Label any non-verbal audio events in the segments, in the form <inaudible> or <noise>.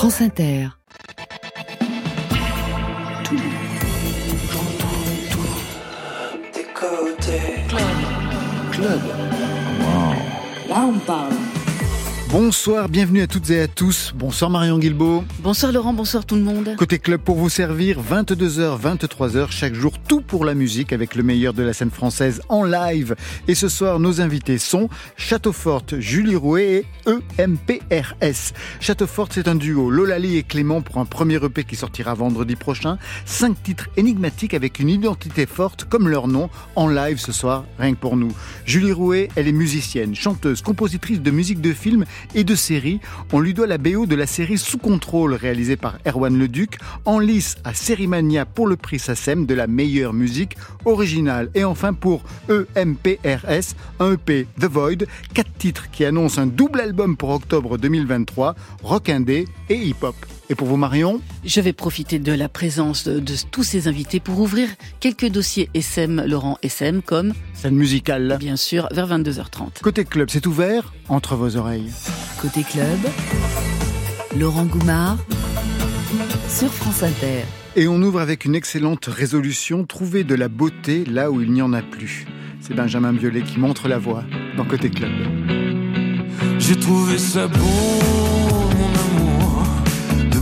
France Inter. Tout, j'entends tout. Des côtés. Club. Club. Là, on parle. Bonsoir, bienvenue à toutes et à tous. Bonsoir Marion Guilbeault. Bonsoir Laurent, bonsoir tout le monde. Côté club pour vous servir, 22h, 23h, chaque jour, tout pour la musique avec le meilleur de la scène française en live. Et ce soir, nos invités sont Château Forte, Julie Rouet et EMPRS. Château Forte, c'est un duo. Lolali et Clément pour un premier EP qui sortira vendredi prochain. Cinq titres énigmatiques avec une identité forte comme leur nom en live ce soir, rien que pour nous. Julie Rouet, elle est musicienne, chanteuse, compositrice de musique de film et de séries. On lui doit la BO de la série Sous contrôle réalisée par Erwan Leduc, en lice à Sérimania pour le prix SACEM de la meilleure musique originale. Et enfin pour EMPRS, un EP The Void, quatre titres qui annoncent un double album pour octobre 2023, rock indé et hip-hop. Et pour vous Marion Je vais profiter de la présence de, de tous ces invités pour ouvrir quelques dossiers SM, Laurent SM, comme Scène musicale. bien sûr vers 22h30. Côté club, c'est ouvert entre vos oreilles. Côté club, Laurent Goumard sur France Inter. Et on ouvre avec une excellente résolution, trouver de la beauté là où il n'y en a plus. C'est Benjamin Biolay qui montre la voie dans Côté Club. J'ai trouvé ça beau,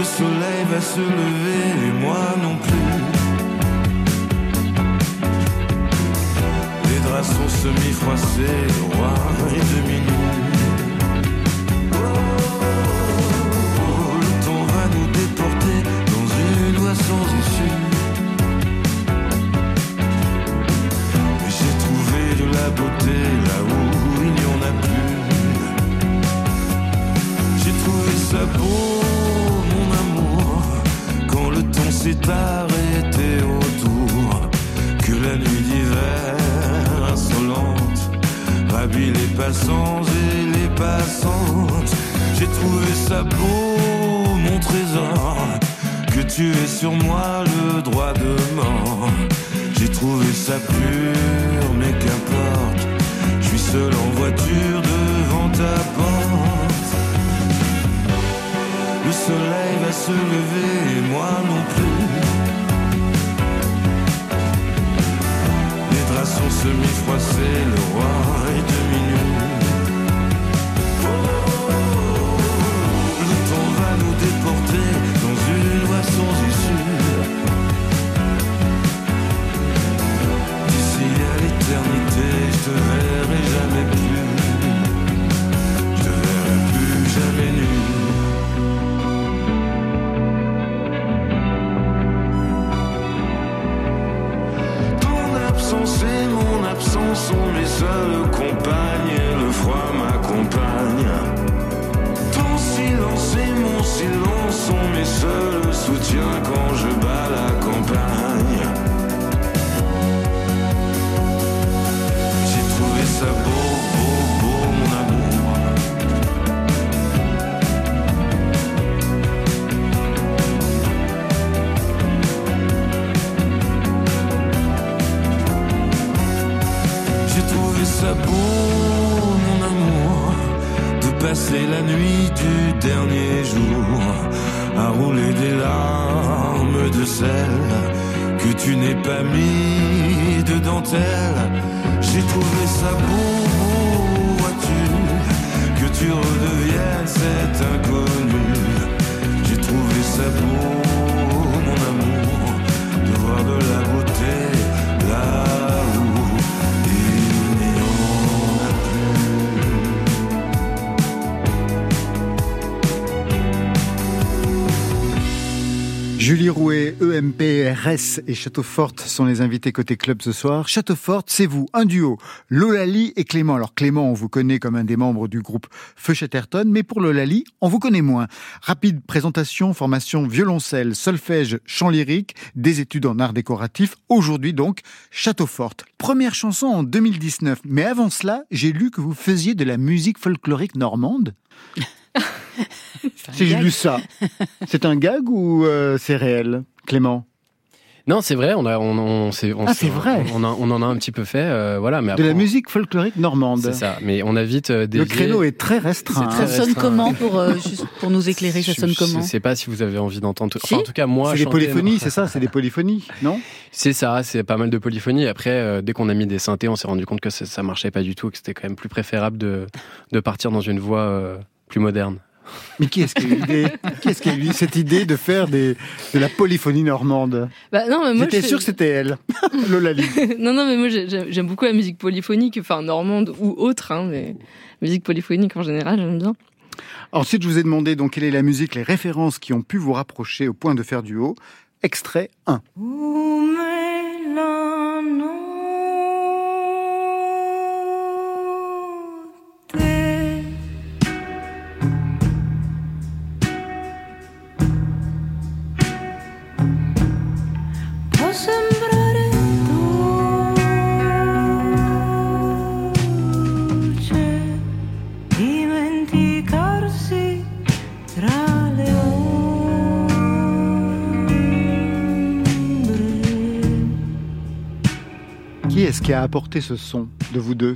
Le soleil va se lever et moi non plus. Les draps sont semi-froissés, le roi est demi. Oh, le temps va nous déporter dans une voie sans issue? Mais j'ai trouvé de la beauté là où il n'y en a plus. J'ai trouvé ça beau, s'est arrêté autour, que la nuit d'hiver insolente ravit les passants et les passantes. J'ai trouvé ça beau, mon trésor, que tu aies sur moi le droit de mort. J'ai trouvé ça pur, mais qu'importe, je suis seul en voiture devant se lever et moi non plus. Les draps sont semi-froissés, le roi est demi nu. Le temps va nous déporter dans une voie sans issue. D'ici à l'éternité, je te verrai jamais plus. Sont mes seules compagnes. Le froid m'accompagne. Ton silence et mon silence sont mes seuls soutiens quand je bats la campagne. Passer la nuit du dernier jour à rouler des larmes de sel que tu n'es pas mis de dentelle. J'ai trouvé ça beau, vois-tu, que tu redeviennes cet inconnu. J'ai trouvé ça beau, mon amour, de voir de la beauté Julie Rouet, EMP, RS et Château Forte sont les invités côté club ce soir. Château Forte, c'est vous, un duo, Lolali et Clément. Alors Clément, on vous connaît comme un des membres du groupe Feu Chatterton, mais pour Lolali, on vous connaît moins. Rapide présentation, formation violoncelle, solfège, chant lyrique, des études en art décoratif. Aujourd'hui donc, Château Forte. Première chanson en 2019. Mais avant cela, j'ai lu que vous faisiez de la musique folklorique normande. <laughs> Si j'ai lu ça, <laughs> c'est un gag ou euh, c'est réel, Clément? Non, c'est vrai. On a, on, on, on, Ah, c'est vrai. On, a- on en a un petit peu fait, euh, voilà. Mais De après, la musique folklorique normande. C'est ça. Mais on a vite euh, Le créneau est très restreint. C'est Ça hein. très sonne restreint. comment pour, euh, juste pour nous éclairer Ça Je- sonne Je comment? sais pas si vous avez envie d'entendre. Enfin, en tout cas, moi, C'est des polyphonies, c'est ça C'est des polyphonies, <laughs> non? C'est ça, c'est pas mal de polyphonie. Après, euh, dès qu'on a mis des synthés, on s'est rendu compte que ça, ça marchait pas du tout, que c'était quand même plus préférable de, de partir dans une voie euh, plus moderne. Mais qui est-ce qui a eu l'idée Qui est-ce qui a eu cette idée de faire des, de la polyphonie normande Bah non, mais moi J'étais je- sûr que c'était elle, <laughs> Lolali. <laughs> non, non, mais moi j'ai- j'aime j'aime beaucoup la musique polyphonique, enfin normande ou autre, hein, mais musique polyphonique en général, j'aime bien. Ensuite, je vous ai demandé donc quelle est la musique, les références qui ont pu vous rapprocher au point de faire du haut. Extrait 1. Può Qui a apporté ce son de vous deux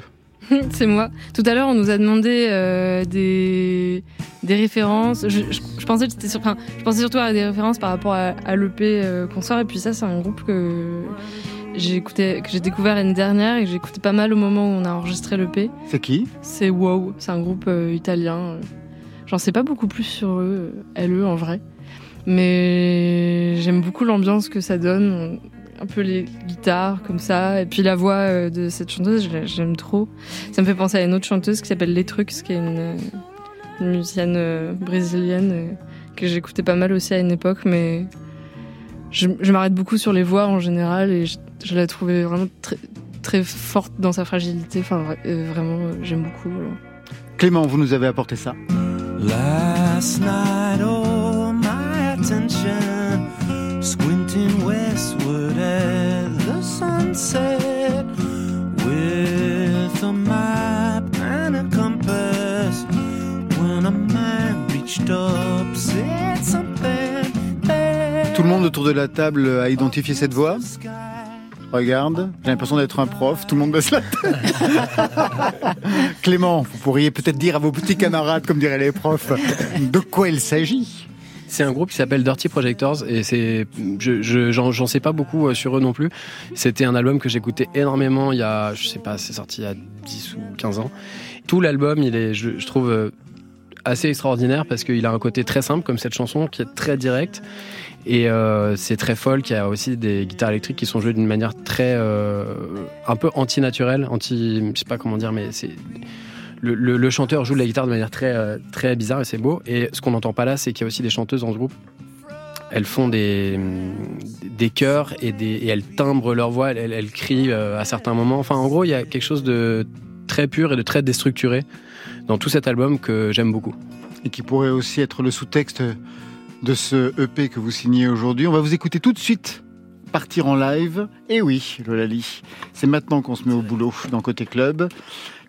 <laughs> C'est moi. Tout à l'heure, on nous a demandé euh, des, des références. Je, je- je pensais que c'était sur, enfin, je pensais surtout à des références par rapport à, à l'EP euh, qu'on sort. Et puis ça, c'est un groupe que j'ai écouté, que j'ai découvert l'année dernière et que j'ai écouté pas mal au moment où on a enregistré l'EP. C'est qui? C'est Wow. C'est un groupe euh, italien. J'en sais pas beaucoup plus sur eux, euh, LE en vrai. Mais j'aime beaucoup l'ambiance que ça donne. Un peu les guitares comme ça. Et puis la voix euh, de cette chanteuse, j'aime trop. Ça me fait penser à une autre chanteuse qui s'appelle Les Trucs, qui est une, euh, une musicienne euh, brésilienne que j'écoutais pas mal aussi à une époque. Mais je, je m'arrête beaucoup sur les voix en général et je, je la trouvais vraiment très, très forte dans sa fragilité. Enfin, vra- vraiment, j'aime beaucoup. Clément, vous nous avez apporté ça. Last night, oh, my attention Tout le monde autour de la table a identifié cette voix. Regarde, j'ai l'impression d'être un prof, tout le monde baisse la tête. <laughs> Clément, vous pourriez peut-être dire à vos petits camarades, comme diraient les profs, de quoi il s'agit? C'est un groupe qui s'appelle Dirty Projectors et je, je- j'en, sais pas beaucoup euh, sur eux non plus. C'était un album que j'écoutais énormément il y a, je sais pas, c'est sorti il y a 10 ou 15 ans. Tout l'album, il est, je, trouve, euh, assez extraordinaire parce qu'il a un côté très simple comme cette chanson qui est très directe et euh, c'est très folk. Il y a aussi des guitares électriques qui sont jouées d'une manière très, un peu anti-naturelle, anti, je sais pas comment dire, mais c'est le, chanteur joue de la guitare de manière très, euh, très bizarre et c'est beau. Et ce qu'on n'entend pas là, c'est qu'il y a aussi des chanteuses dans ce groupe. Elles font des, des chœurs et, elles timbrent leur voix, elles, elles- elles crient euh, à certains moments. Enfin, en gros, il y a quelque chose de très pur et de très déstructuré dans tout cet album que j'aime beaucoup. Et qui pourrait aussi être le sous-texte de ce EP que vous signez aujourd'hui. On va vous écouter tout de suite partir en live. Et oui, Lolali, c'est maintenant qu'on se met au boulot dans Côté Club.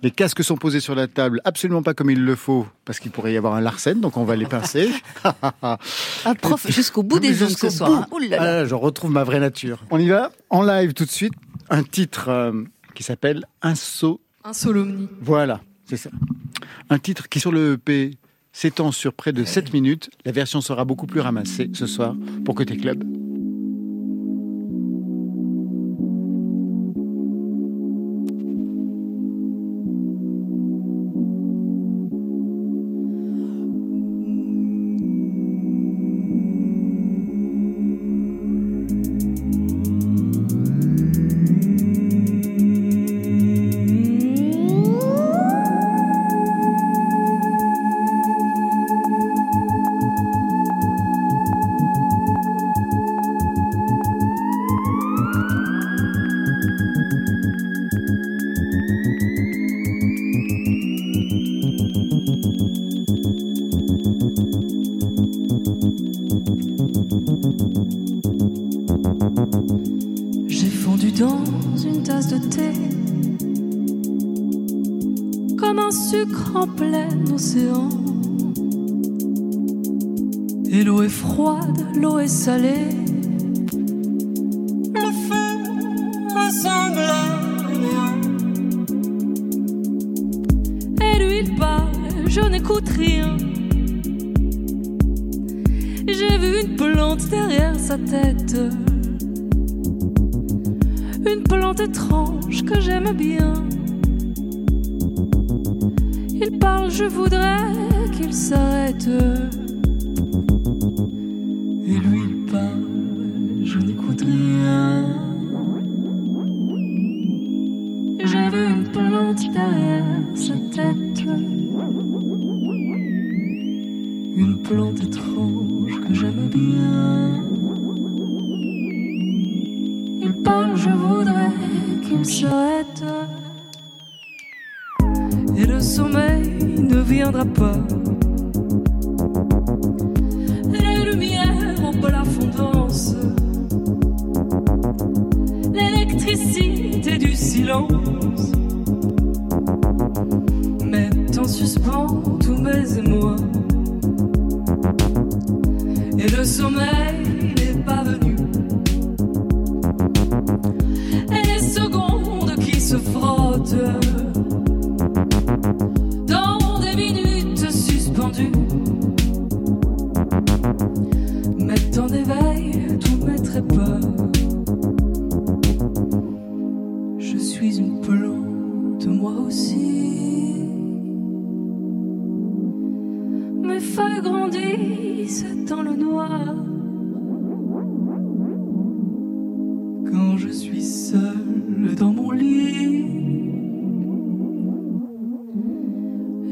Les casques sont posés sur la table, absolument pas comme il le faut, parce qu'il pourrait y avoir un Larsen, donc on va les pincer. <laughs> Ah, prof, jusqu'au bout des Jusqu'au ce soir. hein. bout. Ouh là là. Ah je retrouve ma vraie nature. On y va En live tout de suite, un titre euh, qui s'appelle Inso. Un solomni. Voilà, c'est ça. Un titre qui sur le EP s'étend sur près de 7 minutes. La version sera beaucoup plus ramassée ce soir pour Côté Club. Je n'écoute rien. J'ai vu une plante derrière sa tête. Une plante étrange que j'aime bien. Il parle, je voudrais qu'il s'arrête.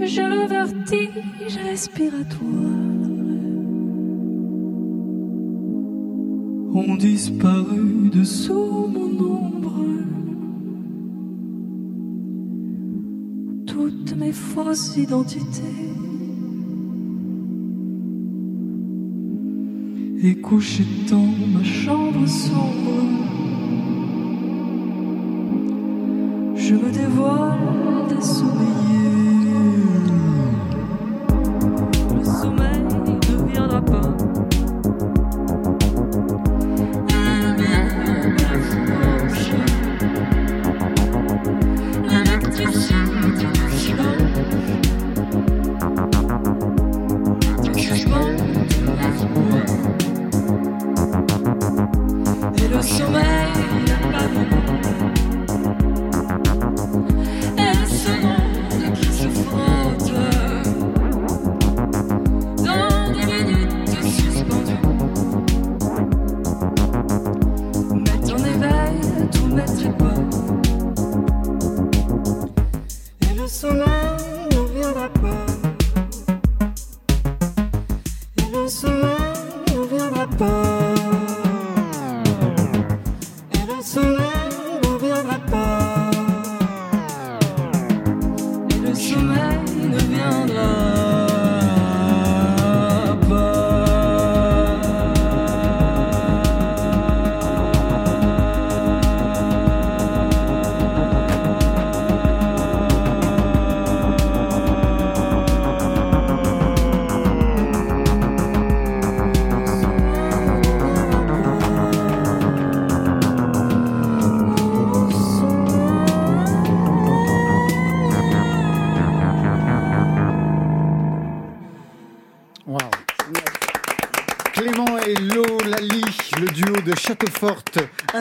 J'ai le vertige respiratoire. Ont disparu dessous mon ombre. Toutes mes fausses identités. Et couché dans ma chambre sombre, je me dévoile des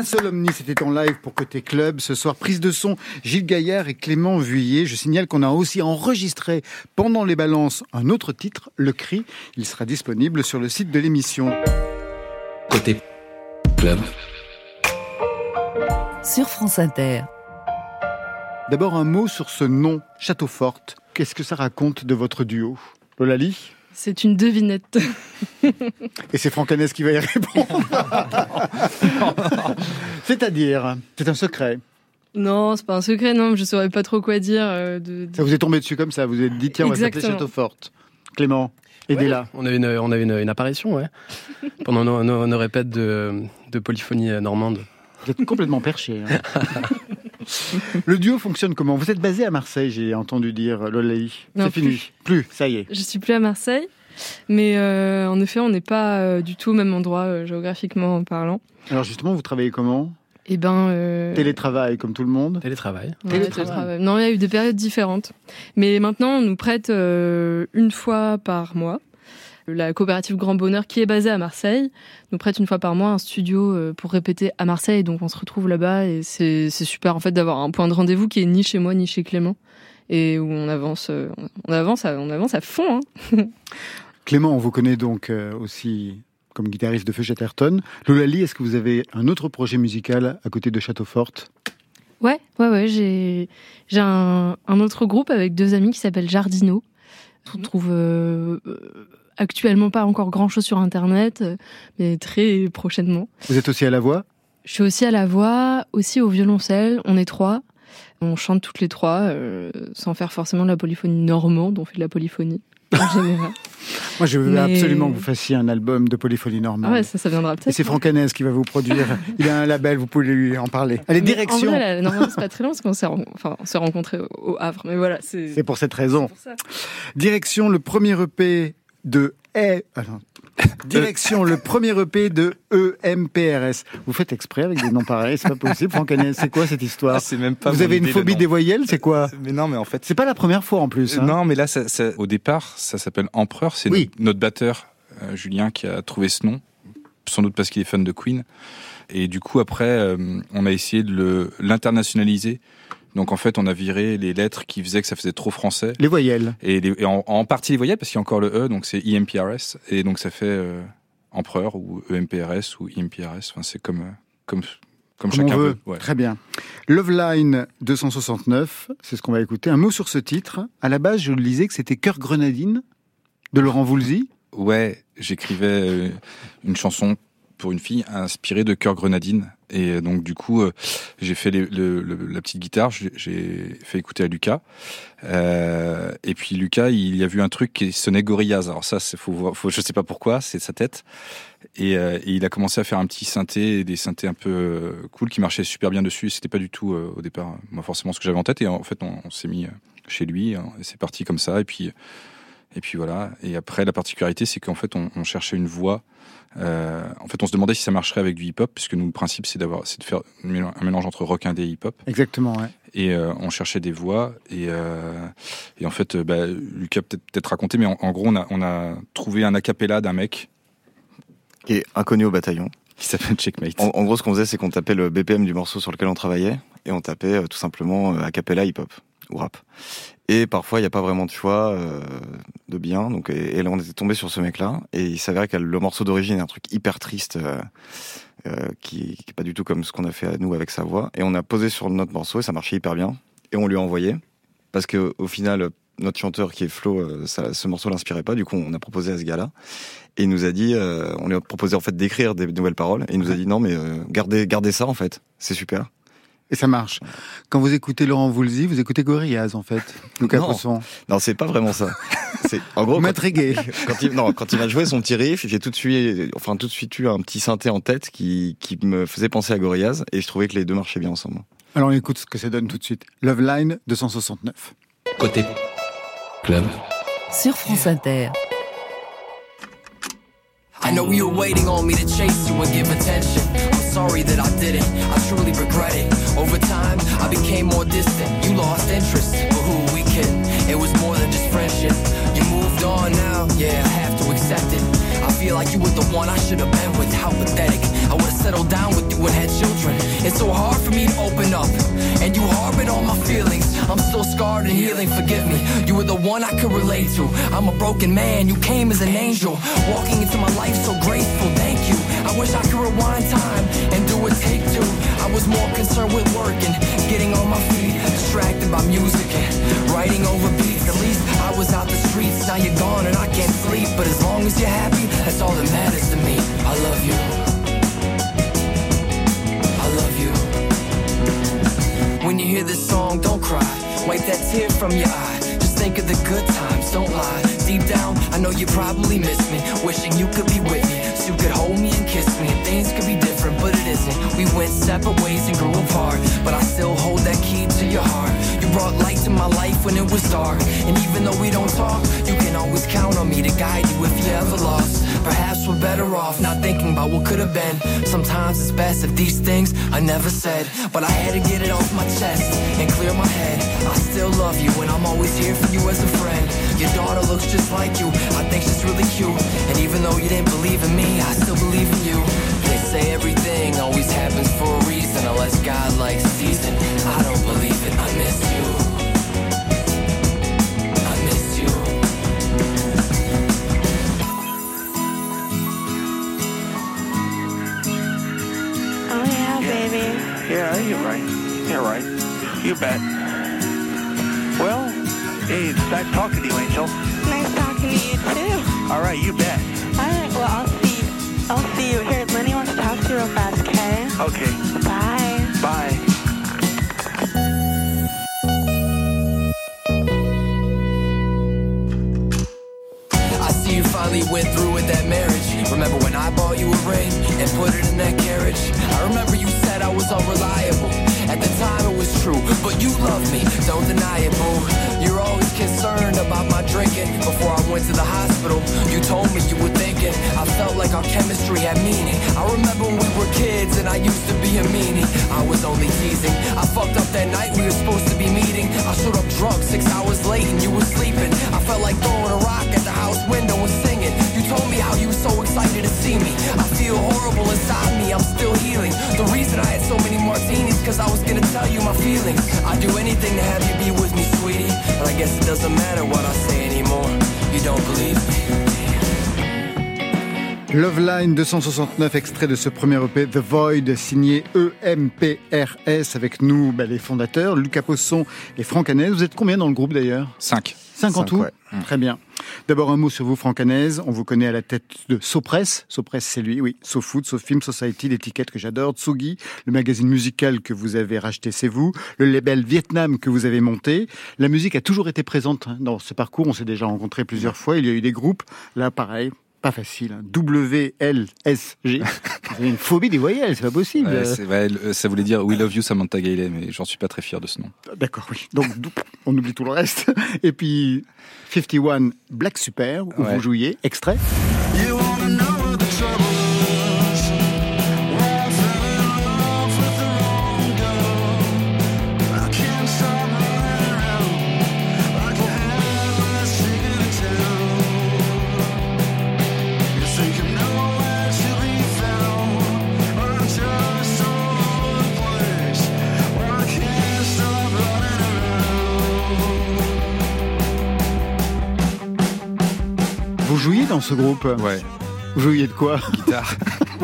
seul omni, c'était en live pour Côté Club. Ce soir, prise de son, Gilles Gaillard et Clément Vuillet. Je signale qu'on a aussi enregistré pendant les balances un autre titre, Le Cri. Il sera disponible sur le site de l'émission. Côté club. Sur France Inter. D'abord un mot sur ce nom, Châteaufort. Qu'est-ce que ça raconte de votre duo? Lolali? C'est une devinette. Et c'est Franck Hanès qui va y répondre. <laughs> C'est-à-dire, c'est un secret. non, c'est pas un secret, non, je saurais pas trop quoi dire. euh, de, de- Ça vous est tombé dessus comme ça. Vous vous êtes dit, tiens, on va s'appeler Exactement. Châteaufort. Clément, aidez-la. On avait une, on avait une, une apparition, ouais. <laughs> Pendant nos, nos, nos répètes de, de polyphonie normande. Vous êtes complètement perché. hein. <laughs> <laughs> le duo fonctionne comment? Vous êtes basé à Marseille, j'ai entendu dire, Lolaï. C'est fini. Plus, ça y est. Je suis plus à Marseille, mais euh, en effet, on n'est pas euh, du tout au même endroit euh, géographiquement parlant. Alors justement, vous travaillez comment? Et ben. euh, Télétravail, comme tout le monde Télétravail. ouais, télétravail. télétravail. Non, il y a eu des périodes différentes. Mais maintenant, on nous prête euh, une fois par mois. La coopérative Grand Bonheur, qui est basée à Marseille, nous prête une fois par mois un studio euh, pour répéter à Marseille. Donc on se retrouve là-bas et c'est c'est super en fait d'avoir un point de rendez-vous qui est ni chez moi ni chez Clément et où on avance, euh, on avance, à, on avance à fond. Hein. <laughs> Clément, on vous connaît donc euh, aussi comme guitariste de Feu Chatterton. Lolali, est-ce que vous avez un autre projet musical à côté de Châteaufort Ouais, ouais, ouais. J'ai j'ai un, un autre groupe avec deux amis qui s'appelle Jardino. On trouve euh, euh, actuellement pas encore grand chose sur internet, euh, mais très prochainement. Vous êtes aussi à la voix? Je suis aussi à la voix, aussi au violoncelle. On est trois. On chante toutes les trois, euh, sans faire forcément de la polyphonie normande. On fait de la polyphonie en <laughs> général. Moi, je veux Mais- absolument que vous fassissiez un album de polyphonie normande. Ah ouais, ça, ça viendra Et peut-être. c'est Franck Hanès qui va vous produire. <laughs> Il a un label, vous pouvez lui en parler. Allez, Mais direction. En vrai, la Normandie, c'est pas très long parce qu'on s'est ren- enfin, rencontrés au, Havre. Mais voilà, c'est C'est pour cette raison. pour ça. Direction le premier EP de E. ah non. <laughs> Direction le premier EP de EMPRS. Vous faites exprès avec des noms pareils, c'est pas possible. Franck c'est quoi cette histoire Ah, même pas Vous avez une phobie des voyelles, c'est quoi Mais non, mais en fait, C'est pas la première fois en plus. hein. non, mais là, ça, ça- au départ, ça s'appelle Empereur. C'est Oui. notre, notre batteur euh, Julien qui a trouvé ce nom, sans doute parce qu'il est fan de Queen. Et du coup, après, euh, on a essayé de l'internationaliser. Donc en fait, on a viré les lettres qui faisaient que ça faisait trop français. Les voyelles. Et, les- et en, en partie les voyelles, parce qu'il y a encore le E, donc c'est IMPRS. Et donc ça fait euh, Empereur ou E EMPRS ou IMPRS. Enfin, c'est comme, euh, comme, comme, on chacun veut. veut. ouais. Très bien. Love Line 269, c'est ce qu'on va écouter. Un mot sur ce titre. À la base, je le lisais que c'était Cœur Grenadine de Laurent Voulzy. Ouais, j'écrivais euh, une chanson pour une fille inspirée de Cœur Grenadine. Et donc du coup, euh, j'ai fait la petite guitare, j'ai- fait écouter à Lucas. Euh, et puis Lucas, il y a vu un truc qui sonnait Gorillaz. Alors ça, faut, faut, je sais pas pourquoi, c'est sa tête. Et, euh, et il a commencé à faire un petit synthé, des synthés un peu cool qui marchaient super bien dessus. C'était pas du tout au départ, moi forcément ce que j'avais en tête. Et en fait, on, s'est mis chez lui, hein, c'est parti comme ça. Et puis et puis voilà. Et après, la particularité, c'est qu'en fait, on cherchait une voix. Euh, en fait, on se demandait si ça marcherait avec du hip-hop, puisque nous, le principe, c'est d'avoir, c'est de faire un mélange- entre rock indé et hip-hop. Exactement, ouais. Et euh, on cherchait des voix. Et, euh, et en fait, euh, bah, Lucas a peut-être peut-être raconté, mais en, en gros, on a, on a trouvé un acapella d'un mec qui est inconnu au bataillon. qui s'appelle Checkmate. En, en gros, ce qu'on faisait, c'est qu'on tapait le BPM du morceau sur lequel on travaillait et on tapait euh, tout simplement euh, a cappella hip-hop ou rap. Et parfois, il n'y a pas vraiment de choix euh, de bien. Donc, et, et là, on était tombé sur ce mec-là. Et il s'avérait que le morceau d'origine est un truc hyper triste. euh, euh, qui, qui est pas du tout comme ce qu'on a fait à nous avec sa voix. Et on a posé sur notre morceau et ça marchait hyper bien. Et on lui a envoyé. Parce que au final notre chanteur qui est Flo ça, ce morceau l'inspirait pas. Du coup on a proposé à ce gars-là. Et il nous a dit on lui a proposé en fait d'écrire des nouvelles paroles. Et il nous a dit non mais gardez gardez ça en fait. C'est super Et ça marche. Quand vous écoutez Laurent Voulzy, vous écoutez Gorillaz, en fait. Lucas Non. Poisson. non c'est pas vraiment ça c'est en gros <laughs> quand il non quand il m'a joué son petit riff j'ai tout de suite enfin tout de suite eu un petit synthé en tête qui qui me faisait penser à Gorillaz et je trouvais que les deux marchaient bien ensemble Alors on écoute ce que ça donne tout de suite. Love Line 269. Côté club. Sur France Inter. I know you were waiting on me to chase you and give attention. I'm sorry that I didn't. I truly regret it. Scarred and healing. Forgive me. You were the one I could relate to. I'm a broken man. You came as an angel, walking into my life so graceful. Thank you. I wish I could rewind time and do a take two. I was more concerned with working, getting on my feet, distracted by music and writing over beats. At least I was out the streets. Now you're gone and I can't sleep. But as long as you're happy, that's all that matters to me. I love you. I love you. When you hear this song, don't cry. Wipe that tear from your eye. Just think of the good times, don't lie. Deep down, I know you probably miss me. Wishing you could be with me. So you could hold me and kiss me. And things could be different, but it isn't. We went separate ways and grew apart, but I still hold that key to your heart. You brought light to my life when it was dark, and even though we don't talk, you can always count on me to guide you if you're ever lost. Perhaps we're better off not thinking about what could have been. Sometimes it's best if these things I never said, but I had to get it off my chest and clear my head. I still love you, and I'm always here for you as a friend. Your daughter looks just like you. I think she's really cute. And even though you didn't believe in me, I still believe in you. They say everything always happens for a reason, unless God likes season. I don't believe it. I miss you. Yeah, you're right. You're right. You bet. Well, hey, it's nice talking to you, Angel. Nice talking to you too. All right, you bet. All right, well I'll see. I'll see you. Here, Lenny wants to talk to you real fast, okay? Okay. Bye. Bye. I see you finally went through with that marriage. Remember when I bought you a ring and put it in that carriage? I remember you said I was unreliable. At the time it was true, but you love me, don't deny it, boo. You're always concerned about my drinking. Before I went to the hospital, you told me you were thinking. I felt like our chemistry had meaning. I remember when we were kids and I used to be a meanie. I was only teasing. I fucked up that night we were supposed to be meeting. I showed up drunk six hours late and you were sleeping. I felt like throwing a rock at the house window and singing. Told me how you were so excited to see me. I feel horrible inside me, I'm still healing. The reason I had so many martinis, cause I was gonna tell you my feelings. I'd do anything to have you be with me, sweetie. And I guess it doesn't matter what I say anymore. You don't believe me? Love Line 269, extrait de ce premier EP The Void, signé E EMPRS, avec nous bah, les fondateurs, Lucas Posson et Franck Hanez. Vous êtes combien dans le groupe d'ailleurs? 5. 5 en Cinq, tout? ouais. Très bien. D'abord un mot sur vous, Franck Hanez. On vous connaît à la tête de Sopress. Sopress, c'est lui, oui. SoFood, SoFilm, Society, l'étiquette que j'adore. Tsugi, le magazine musical que vous avez racheté, c'est vous. Le label Vietnam que vous avez monté. La musique a toujours été présente hein, dans ce parcours. On s'est déjà rencontrés plusieurs fois. Il y a eu des groupes. Là, pareil. Pas facile. hein. WLSG. Vous <laughs> avez une phobie des voyelles, c'est pas possible. Ouais, ouais, ça voulait dire We Love You Samantha Gailey, mais j'en suis pas très fier de ce nom. D'accord, oui. Donc, <laughs> on oublie tout le reste. <laughs> Et puis, 51 Black Super, où Ouais. vous jouiez. Extrait. You wanna know dans ce groupe Ouais, Vous jouiez de quoi guitare.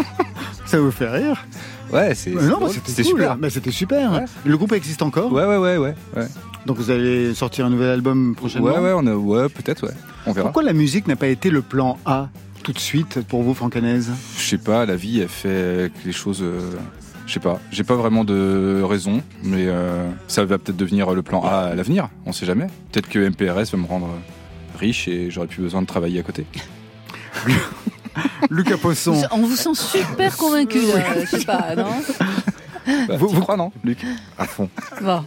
<laughs> Ça vous fait rire Ouais, c'est Non, bah, c'était cool. super. Mais c'était super. Ouais. Le groupe existe encore Ouais, ouais, ouais, ouais. Ouais, Donc vous allez sortir un nouvel album prochainement ouais, ouais, on a, ouais peut-être, ouais. On verra. Pourquoi la musique n'a pas été le plan A tout de suite pour vous, Franck Hanez Je sais pas, la vie, elle fait que les choses. euh, je sais pas, j'ai pas vraiment de raison, mais euh, ça va peut-être devenir le plan A à l'avenir, on sait jamais. Peut-être que MPRS va me rendre riche et j'aurai plus besoin de travailler à côté. <laughs> Lucas Posson. On vous sent super convaincu, là. Je sais pas, non? Bah, Vous- vous- crois, non, Luc À fond. Bon.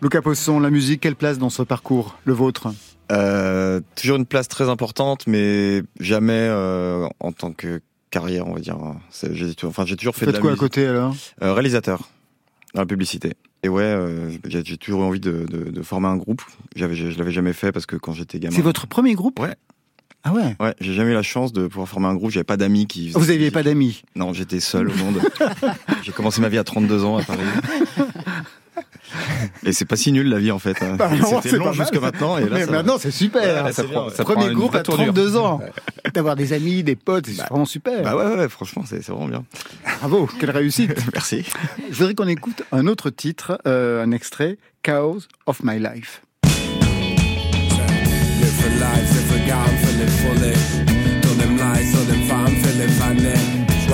Lucas Posson, la musique, quelle place dans ce parcours Le vôtre? Euh, toujours une place très importante, mais jamais euh, en tant que carrière, on va dire. J'ai, enfin, j'ai toujours fait de la quoi à côté alors? Euh, réalisateur dans la publicité. Et ouais, euh, j'ai, j'ai toujours eu envie de, de, de former un groupe. J'avais, je, je l'avais jamais fait parce que quand j'étais gamin. C'est votre premier groupe? Ouais. Ah ouais Ouais, j'ai jamais eu la chance de pouvoir former un groupe. J'avais pas d'amis qui. Vous n'aviez pas d'amis Non, j'étais seul au monde. <laughs> j'ai commencé ma vie à 32 ans à Paris. Et c'est pas si nul la vie en fait. hein. Bah C'était c'est long jusque maintenant. Et là, Mais ça- maintenant, c'est super. Ouais, ça c'est prend- bien, ça prend Premier groupe à tournure. 32 ans. D'avoir des amis, des potes, c'est Bah. vraiment super. Bah ouais, ouais, ouais, franchement, c'est, c'est vraiment bien. Bravo, quelle réussite. <laughs> Merci. Je voudrais qu'on écoute un autre titre, euh, un extrait, Chaos of My Life.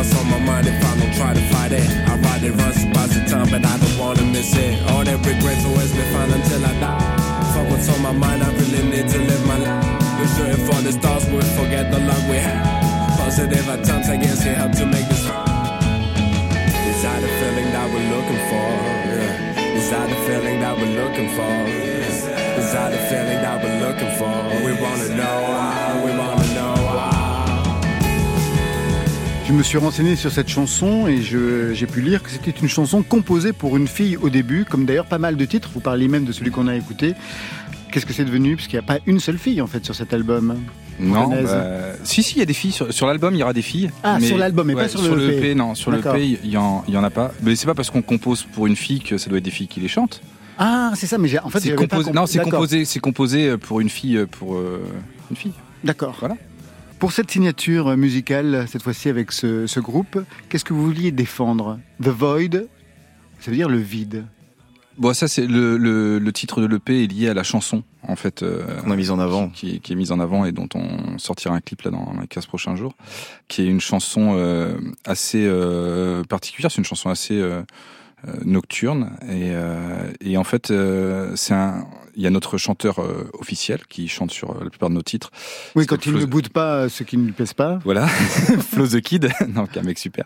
what's on my mind if I don't try to fight it. I ride it, run, so pass the time, but I don't wanna miss it. All that regrets always been fine until I die. Fuck what's on my mind, I really need to live my life. We're shooting for the stars, we forget the luck we had. Positive attempts, I guess it helped to make this. Is that the feeling that we're looking for? Yeah. Is that the feeling that we're looking for? Yeah. Is that the feeling that we're looking for? We wanna know why. Me suis renseigné sur cette chanson et je- j'ai pu lire que c'était une chanson composée pour une fille au début, comme d'ailleurs pas mal de titres. Vous parliez même de celui qu'on a écouté. Qu'est-ce que c'est devenu? Parce qu'il n'y a pas une seule fille en fait sur cet album. Non, bah, si, si, il y a des filles. Sur, sur l'album, il y aura des filles. Ah, sur l'album, mais pas sur le EP. EP. Non, sur le. EP, il y, en, a pas. Mais c'est pas parce qu'on compose pour une fille que ça doit être des filles qui les chantent. Ah, c'est ça, mais en fait, c'est pas composé, non, c'est composé, pour une fille, pour euh, une fille. D'accord. Voilà. Pour cette signature musicale, cette fois-ci avec ce, ce groupe, qu'est-ce que vous vouliez défendre? The Void, ça veut dire le vide. Bon, ça, c'est le, le, le titre de l'EP est lié à la chanson, en fait. Qu'on a mise en avant. Qui, qui est mise en avant et dont on sortira un clip là dans les 15 prochains jours. Qui est une chanson euh, assez euh, particulière. C'est une chanson assez euh, euh, nocturne. Et, euh, et en fait, euh, c'est un. Il y a notre chanteur euh, officiel qui chante sur euh, la plupart de nos titres. Oui, quand il Flo- ne boude pas euh, ce qui ne lui plaise pas. voilà, <laughs> Flo the Kid, <laughs> donc un mec super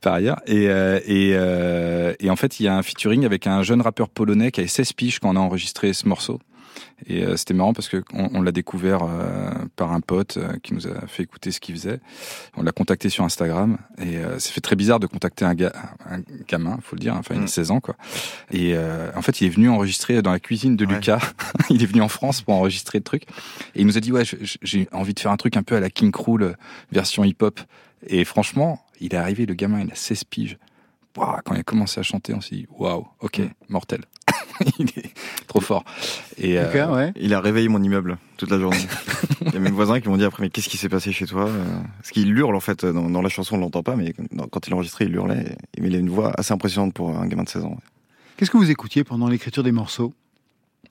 par ailleurs. Et, euh, et, euh, et en fait, il y a un featuring avec un jeune rappeur polonais qui avait 16 piges quand on a enregistré ce morceau. Et euh, c'était marrant parce que on, l'a découvert euh, par un pote euh, qui nous a fait écouter ce qu'il faisait. On l'a contacté sur Instagram et euh, ça fait très bizarre de contacter un, ga- un gamin, faut le dire, enfin il a Mm. 16 ans quoi. Et euh, en fait, il est venu enregistrer dans la cuisine de Ouais. Lucas. <laughs> il est venu en France pour enregistrer le truc et il nous a dit ouais, j'ai envie de faire un truc un peu à la King Krul euh, version hip-hop. Et franchement, il est arrivé, le gamin, il a 16 piges. Quand il a commencé à chanter, on s'est dit waouh, ok, mortel. <laughs> il est trop fort. Et euh, ouais. Il a réveillé mon immeuble toute la journée. <laughs> Il y a mes voisins qui m'ont dit après, mais qu'est-ce qui s'est passé chez toi Euh, Parce qu'il hurle en fait, dans, dans la chanson on l'entend pas, mais quand il enregistrait, il hurlait. Et, mais il a une voix assez impressionnante pour un gamin de 16 ans. Qu'est-ce que vous écoutiez pendant l'écriture des morceaux?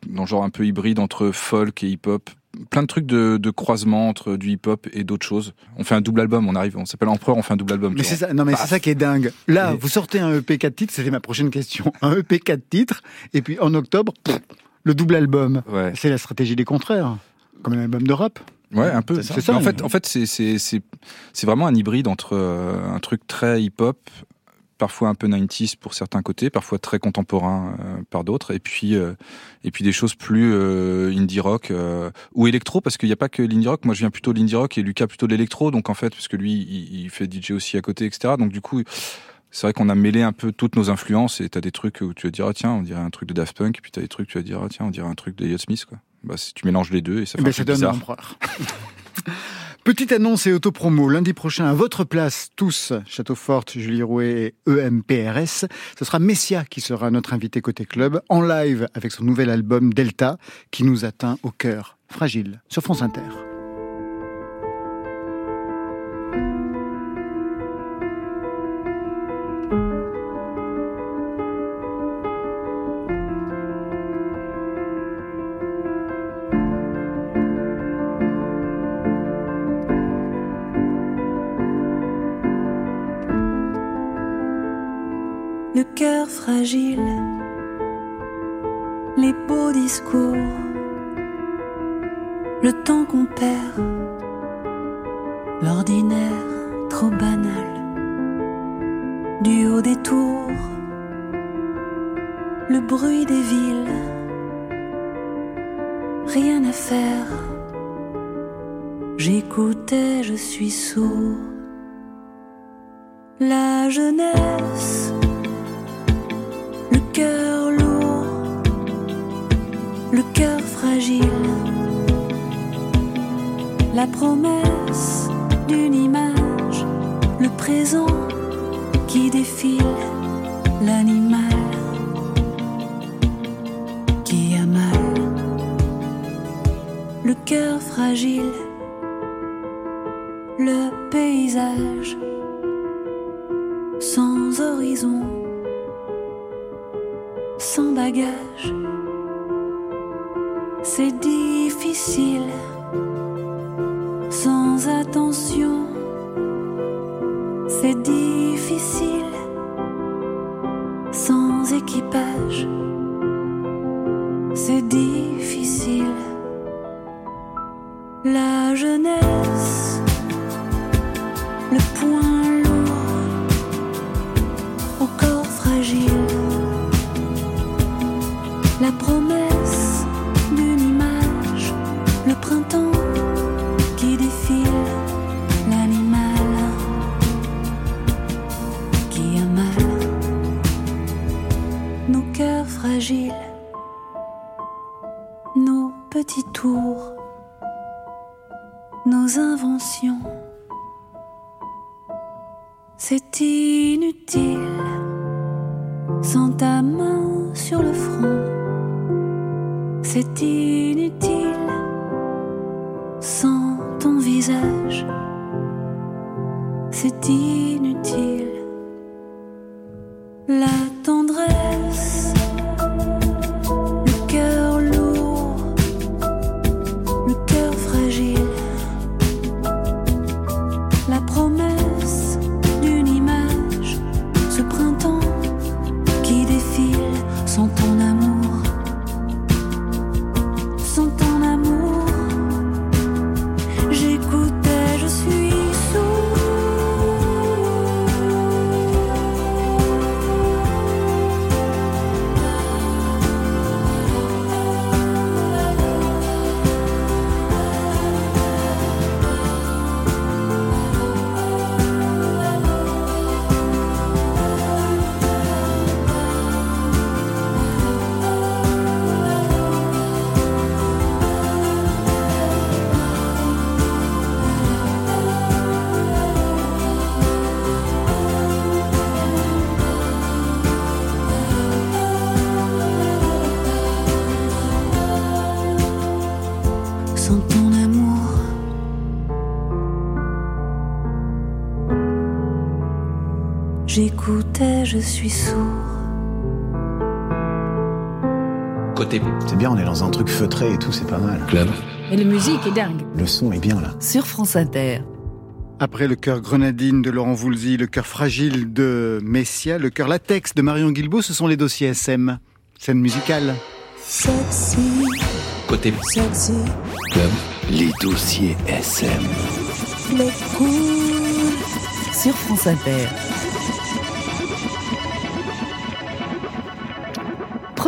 Dans le genre un peu hybride entre folk et hip-hop. Plein de trucs de, de croisement entre du hip-hop et d'autres choses. On fait un double album, on arrive, on s'appelle Empereur, on fait un double album. Mais c'est ça, non mais c'est Paf. ça qui est dingue. Là, Et- vous sortez un EP 4 titres, c'était ma prochaine question. <laughs> Un EP 4 titres, et puis en octobre, pff, le double album. Ouais. C'est la stratégie des contraires, comme un album de rap. Ouais, un peu. C'est ça. Mais en fait, mais- en fait, c'est c'est c'est c'est vraiment un hybride entre euh, un truc très hip-hop, parfois un peu 90s pour certains côtés, parfois très contemporain euh, par d'autres, et puis euh, et puis des choses plus euh, indie rock ou électro, parce qu'il n'y a pas que l'indie rock. Moi, je viens plutôt de l'indie rock et Lucas plutôt de l'électro, donc en fait, parce que lui, il, il fait DJ aussi à côté, etc. Donc du coup. C'est vrai qu'on a mêlé un peu toutes nos influences et t'as des trucs où tu vas dire ah tiens on dirait un truc de Daft Punk et puis t'as des trucs où tu vas dire ah tiens on dirait un truc de Yacht Smith quoi. Bah si tu mélanges les deux et ça Eh fait ben, un ça donne bizarre. <laughs> Petite annonce et autopromo. Lundi prochain, à votre place, tous, Château Forte, Julie Rouet et EMPRS, ce sera Messia qui sera notre invité côté club, en live avec son nouvel album Delta, qui nous atteint au cœur. Fragile, sur France Inter. Cœur fragile, les beaux discours, le temps qu'on perd, l'ordinaire trop banal, du haut des tours, le bruit des villes, rien à faire. J'écoutais, je suis sourd. La jeunesse cœur lourd, le cœur fragile, la promesse d'une image, le présent qui défile, l'animal qui a mal, le cœur fragile, le paysage sans horizon sans bagage. C'est difficile, sans attention. C'est difficile, je suis sourd. Côté C'est bien, on est dans un truc feutré et tout, c'est pas mal. club. Et la musique est dingue. Le son est bien là. Sur France Inter. Après le cœur grenadine de Laurent Voulzy, le cœur fragile de Messia, le cœur latex de Marion Guilbault, ce sont les dossiers SM. Scène musicale. Sexy, Côté sexy, club. Les dossiers SM. les cool. Sur France Inter.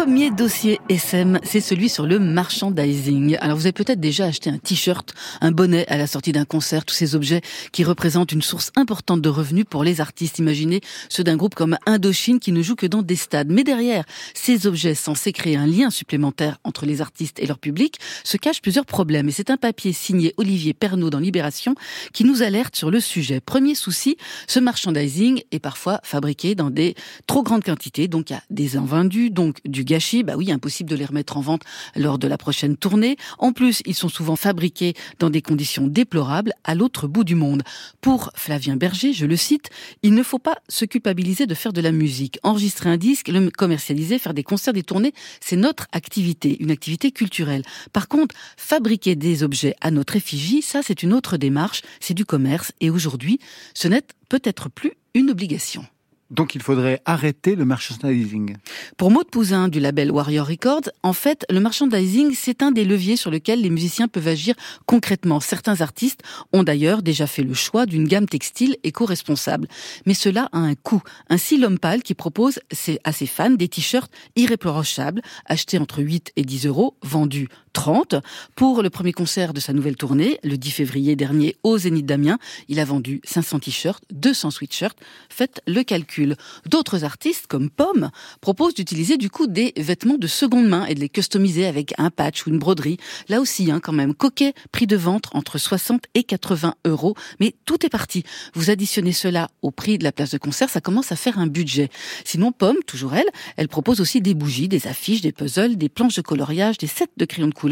Premier dossier SM, c'est celui sur le merchandising. Alors vous avez peut-être déjà acheté un t-shirt, un bonnet à la sortie d'un concert, tous ces objets qui représentent une source importante de revenus pour les artistes. Imaginez ceux d'un groupe comme Indochine qui ne joue que dans des stades. Mais derrière ces objets censés créer un lien supplémentaire entre les artistes et leur public se cachent plusieurs problèmes. Et c'est un papier signé Olivier Pernaud dans Libération qui nous alerte sur le sujet. Premier souci, ce merchandising est parfois fabriqué dans des trop grandes quantités, donc a des invendus, donc du gâchis, bah oui, impossible de les remettre en vente lors de la prochaine tournée. En plus, ils sont souvent fabriqués dans des conditions déplorables à l'autre bout du monde. Pour Flavien Berger, je le cite, il ne faut pas se culpabiliser de faire de la musique. Enregistrer un disque, le commercialiser, faire des concerts, des tournées, c'est notre activité, une activité culturelle. Par contre, fabriquer des objets à notre effigie, ça c'est une autre démarche, c'est du commerce et aujourd'hui, ce n'est peut-être plus une obligation. Donc il faudrait arrêter le merchandising. Pour Maud Pouzin du label Warrior Records, en fait, le merchandising, c'est un des leviers sur lequel les musiciens peuvent agir concrètement. Certains artistes ont d'ailleurs déjà fait le choix d'une gamme textile éco-responsable. Mais cela a un coût. Ainsi, l'homme pâle qui propose à ses fans des t-shirts irréprochables, achetés entre 8 et 10 euros, vendus 30. Pour le premier concert de sa nouvelle tournée, le 10 février dernier au Zénith d'Amiens, il a vendu 500 t-shirts, 200 sweatshirts. Faites le calcul. D'autres artistes, comme Pomme, proposent d'utiliser du coup des vêtements de seconde main et de les customiser avec un patch ou une broderie. Là aussi, hein, quand même, coquet, prix de vente entre 60 et 80 euros. Mais tout est parti. Vous additionnez cela au prix de la place de concert, ça commence à faire un budget. Sinon, Pomme, toujours elle, elle propose aussi des bougies, des affiches, des puzzles, des planches de coloriage, des sets de crayons de couleur,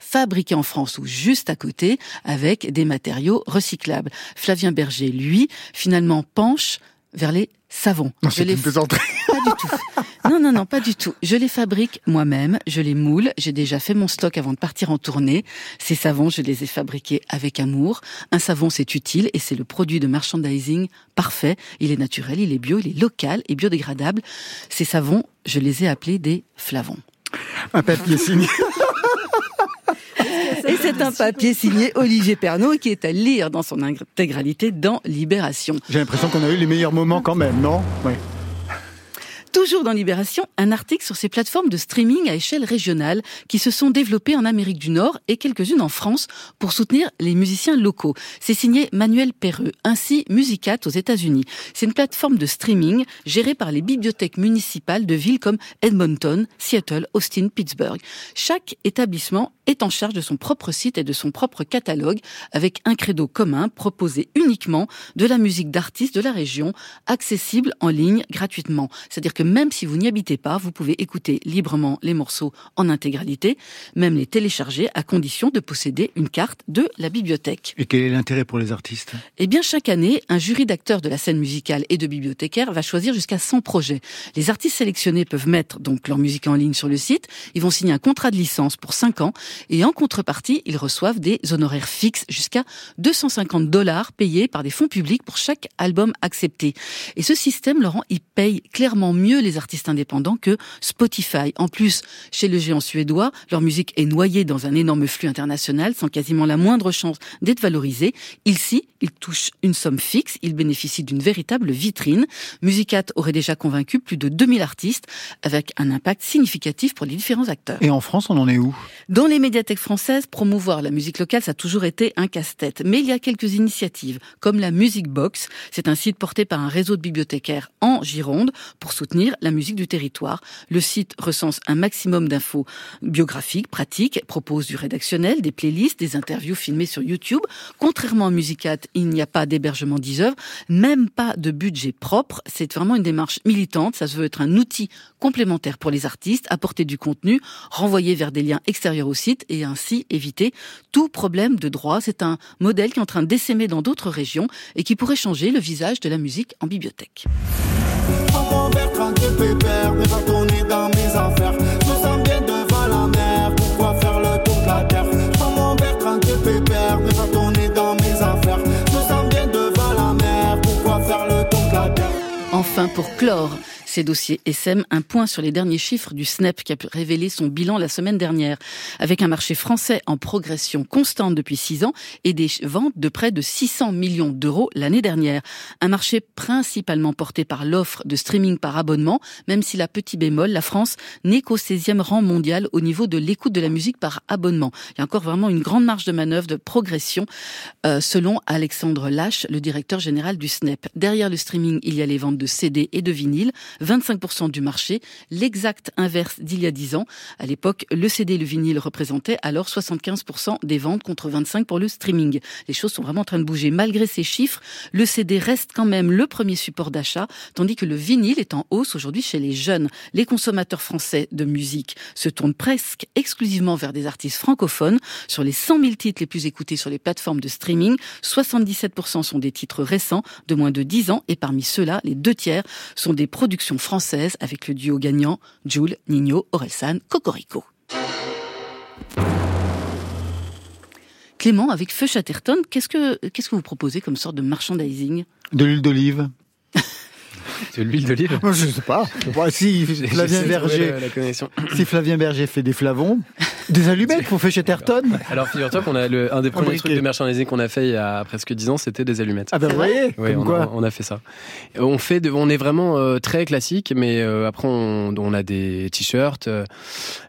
fabriqués en France ou juste à côté, avec des matériaux recyclables. Flavien Berger, lui, finalement penche vers les savons. Non, Je c'est les plaisanterie. <laughs> pas du tout. Non, non, non, pas du tout. Je les fabrique moi-même, je les moule, j'ai déjà fait mon stock avant de partir en tournée. Ces savons, je les ai fabriqués avec amour. Un savon, c'est utile et c'est le produit de merchandising parfait. Il est naturel, il est bio, il est local et biodégradable. Ces savons, je les ai appelés des flavons. Un papier signé. Et c'est un papier signé Olivier Pernaud qui est à lire dans son intégralité dans Libération. J'ai l'impression qu'on a eu les meilleurs moments quand même, non? Ouais. Toujours dans Libération, un article sur ces plateformes de streaming à échelle régionale qui se sont développées en Amérique du Nord et quelques-unes en France pour soutenir les musiciens locaux. C'est signé Manuel Perreux, ainsi Musicat aux États-Unis. C'est une plateforme de streaming gérée par les bibliothèques municipales de villes comme Edmonton, Seattle, Austin, Pittsburgh. Chaque établissement est en charge de son propre site et de son propre catalogue avec un credo commun proposé uniquement de la musique d'artistes de la région accessible en ligne gratuitement. C'est-à-dire que même si vous n'y habitez pas, vous pouvez écouter librement les morceaux en intégralité, même les télécharger à condition de posséder une carte de la bibliothèque. Et quel est l'intérêt pour les artistes? Eh bien, chaque année, un jury d'acteurs de la scène musicale et de bibliothécaires va choisir jusqu'à 100 projets. Les artistes sélectionnés peuvent mettre donc leur musique en ligne sur le site. Ils vont signer un contrat de licence pour 5 ans et en contrepartie, ils reçoivent des honoraires fixes jusqu'à 250 dollars payés par des fonds publics pour chaque album accepté. Et ce système, Laurent, il paye clairement mieux les artistes indépendants que Spotify. En plus, chez le géant suédois, leur musique est noyée dans un énorme flux international sans quasiment la moindre chance d'être valorisée. Ici, ils touchent une somme fixe, ils bénéficient d'une véritable vitrine. Musicat aurait déjà convaincu plus de 2000 artistes avec un impact significatif pour les différents acteurs. Et en France, on en est où? Dans les médiathèques françaises, promouvoir la musique locale, ça a toujours été un casse-tête. Mais il y a quelques initiatives, comme la Music Box. C'est un site porté par un réseau de bibliothécaires en Gironde pour soutenir la musique du territoire. Le site recense un maximum d'infos biographiques, pratiques, propose du rédactionnel, des playlists, des interviews filmées sur YouTube. Contrairement à Musicat, il n'y a pas d'hébergement 10 œuvres, même pas de budget propre. C'est vraiment une démarche militante. Ça se veut être un outil complémentaire pour les artistes, apporter du contenu, renvoyer vers des liens extérieurs au site et ainsi éviter tout problème de droit. C'est un modèle qui est en train d'essaimer dans d'autres régions et qui pourrait changer le visage de la musique en bibliothèque. Tranquille pépère, mais va tourner dans mes affaires. Me sens bien devant la mer, pourquoi faire le tour de la terre? Prends mon verre tranquille pépère, mais va tourner dans mes affaires. Me sens bien devant la mer, pourquoi faire le tour de la terre? Enfin, pour clore dossiers SM, un point sur les derniers chiffres du SNEP qui a pu révéler son bilan la semaine dernière, avec un marché français en progression constante depuis six ans et des ventes de près de 600 millions d'euros l'année dernière. Un marché principalement porté par l'offre de streaming par abonnement, même si la petit bémol, la France n'est qu'au 16e rang mondial au niveau de l'écoute de la musique par abonnement. Il y a encore vraiment une grande marge de manœuvre, de progression, euh, selon Alexandre Lache, le directeur général du SNEP. Derrière le streaming, il y a les ventes de CD et de vinyle. 25% du marché, l'exact inverse d'il y a 10 ans. À l'époque, le CD et le vinyle représentaient alors 75% des ventes contre 25% pour le streaming. Les choses sont vraiment en train de bouger. Malgré ces chiffres, le CD reste quand même le premier support d'achat, tandis que le vinyle est en hausse aujourd'hui chez les jeunes. Les consommateurs français de musique se tournent presque exclusivement vers des artistes francophones. Sur les 100 000 titres les plus écoutés sur les plateformes de streaming, 77% sont des titres récents de moins de 10 ans et parmi ceux-là, les deux tiers sont des productions françaises avec le duo gagnant Jules, Nino, Orelsan, Cocorico. Clément, avec Feu Chatterton, qu'est-ce que, qu'est-ce que vous proposez comme sorte de merchandising? De l'huile d'olive <laughs> De l'huile d'olive? Moi, Je sais pas. Bon, si <laughs> Flavien Berger, la- la connexion. si Flavien Berger fait des flavons, des allumettes pour Feu Chatterton. Alors figure-toi qu'on a le, un des premiers trucs de merchandising qu'on a fait il y a presque 10 ans, c'était des allumettes. Ah ben, vous voyez, Oui, comme on, quoi. a, on a fait ça. On fait, de, on est vraiment euh, très classique, mais euh, après on, on a des t-shirts. euh,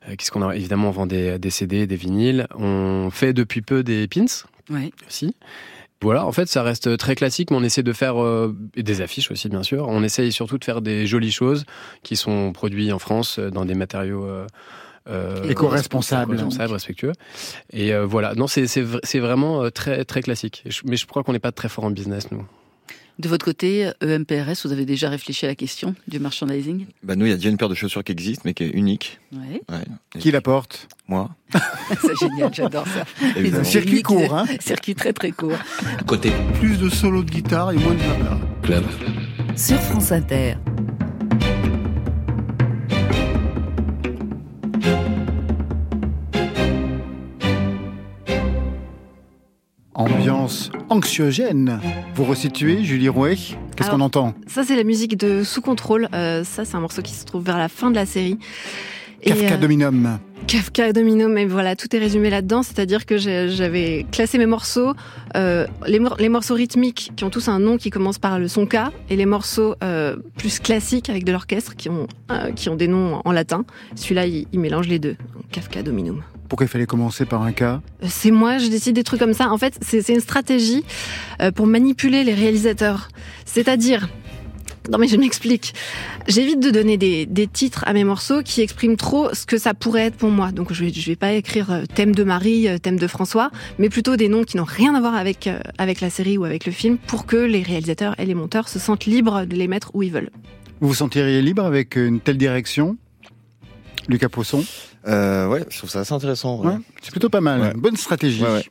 euh, Qu'est-ce qu'on a? Évidemment, on vend des, des CD, des vinyles. On fait depuis peu des pins Ouais. aussi. Voilà, en fait, ça reste très classique, mais on essaie de faire euh, et des affiches aussi, bien sûr. On essaye surtout de faire des jolies choses qui sont produites en France euh, dans des matériaux euh, euh, Éco-responsables. éco-responsables, respectueux. Et euh, voilà, non, c'est c'est vr- c'est vraiment euh, très très classique. Mais je crois qu'on n'est pas très fort en business, nous. De votre côté, E EMPRS, vous avez déjà réfléchi à la question du merchandising? Bah nous, il y a déjà une paire de chaussures qui existe, mais qui est unique. Ouais. Ouais. Qui la porte? Moi. <laughs> C'est génial, j'adore ça. Évidemment. Circuit court, hein. Circuit très très court. Côté Plus de solos de guitare et moins de blabla. club, Sur France Inter. Ambiance anxiogène. Vous resituez, Julie Rouet Qu'est-ce qu'on entend? Ça, c'est la musique de Sous Contrôle. Euh, ça, c'est un morceau qui se trouve vers la fin de la série. Kafka euh, Dominum. Kafka Domino, mais voilà, tout est résumé là-dedans. C'est-à-dire que j'avais classé mes morceaux, euh, les, mor- les morceaux rythmiques qui ont tous un nom qui commence par le son K, et les morceaux euh, plus classiques avec de l'orchestre qui ont qui ont des noms en latin. Celui-là, il, il mélange les deux. Kafka Dominum. Pourquoi il fallait commencer par un cas C'est moi, je décide des trucs comme ça. En fait, c'est une stratégie euh, pour manipuler les réalisateurs. C'est-à-dire, non mais je m'explique. J'évite de donner des, des titres à mes morceaux qui expriment trop ce que ça pourrait être pour moi. Donc je vais, je vais pas écrire euh, thème de Marie, euh, thème de François, mais plutôt des noms qui n'ont rien à voir avec avec la série ou avec le film, pour que les réalisateurs et les monteurs se sentent libres de les mettre où ils veulent. Vous vous sentiriez libre avec une telle direction? Lucas Poisson? Euh, ouais, je trouve ça assez intéressant. ouais. Ouais, c'est plutôt pas mal. Ouais. Bonne stratégie. Ouais, ouais.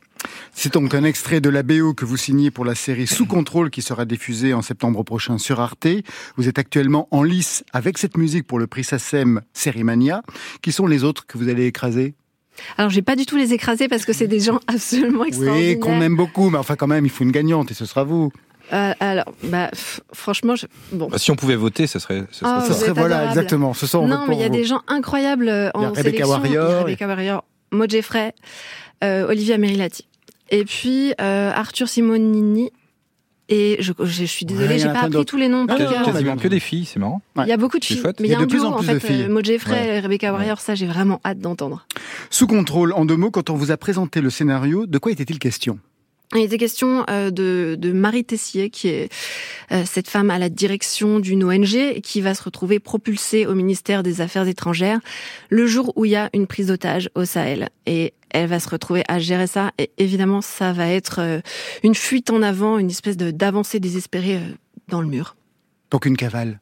C'est donc un extrait de la BO que vous signez pour la série Sous contrôle qui sera diffusée en septembre prochain sur Arte. Vous êtes actuellement en lice avec cette musique pour le prix SACEM Sérimania. Qui sont les autres que vous allez écraser? Alors je vais pas du tout les écraser parce que c'est des gens <laughs> absolument extraordinaires. Oui, qu'on aime beaucoup, mais enfin quand même, il faut une gagnante et ce sera vous. Euh, alors, bah, franchement, je... bon. Bah, si on pouvait voter, ce serait. Ce serait Ah, ça. serait voilà, adorable. exactement. Ce soir, on non, mais il y a vous. des gens incroyables euh, Il y a en Rebecca sélection. Warrior Il y a et- Rebecca Warrior, Maud Jeffrey, euh, Olivia Merilati. Et puis euh, Arthur Simonini. Et je, je, je suis Ouais, désolée, en j'ai pas appris tous les noms par cœur. Quasiment que des filles, c'est marrant. Il y a beaucoup de filles, chouette. mais Il y a il y a un de plus duo en en plus de fait. filles. euh, Maud Jeffrey Ouais. et Rebecca Warrior, ça j'ai vraiment hâte d'entendre. Sous contrôle, en deux mots, quand on vous a présenté le scénario, de quoi était-il question? Il était question euh, de, Marie Tessier, qui est euh, cette femme à la direction d'une ONG qui va se retrouver propulsée au ministère des Affaires étrangères le jour où il y a une prise d'otage au Sahel. Et elle va se retrouver à gérer ça. Et évidemment, ça va être euh, une fuite en avant, une espèce d'avancée désespérée dans le mur. Donc une cavale.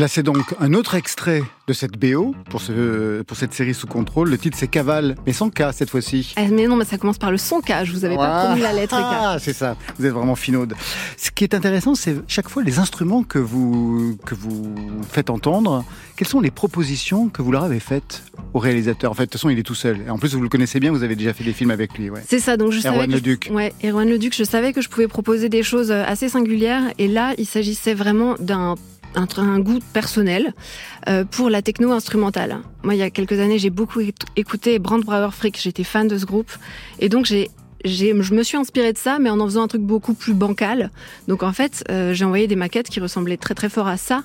Là, c'est donc un autre extrait de cette BO pour, ce, pour cette série sous contrôle. Le titre, c'est Cavale, mais sans K cette fois-ci. Ah, mais non, mais ça commence par le son K. Je vous avais pas Ah, promis la lettre K. Ah, c'est ça. Vous êtes vraiment finaude. Ce qui est intéressant, c'est chaque fois les instruments que vous, que vous faites entendre. Quelles sont les propositions que vous leur avez faites au réalisateur? En fait, de toute façon, il est tout seul. Et en plus, vous le connaissez bien, vous avez déjà fait des films avec lui. Ouais. C'est ça, donc je savais Erwan que Le Duc. ouais, Erwan Le Duc, je savais que je pouvais proposer des choses euh, assez singulières et là, il s'agissait vraiment d'un un, un goût personnel euh, pour la techno instrumentale. Moi, il y a quelques années, j'ai beaucoup éc- écouté Brand Brauer Frick, j'étais fan de ce groupe et donc j'ai, je me suis inspirée de ça, mais en en faisant un truc beaucoup plus bancal. Donc en fait, euh, j'ai envoyé des maquettes qui ressemblaient très très fort à ça,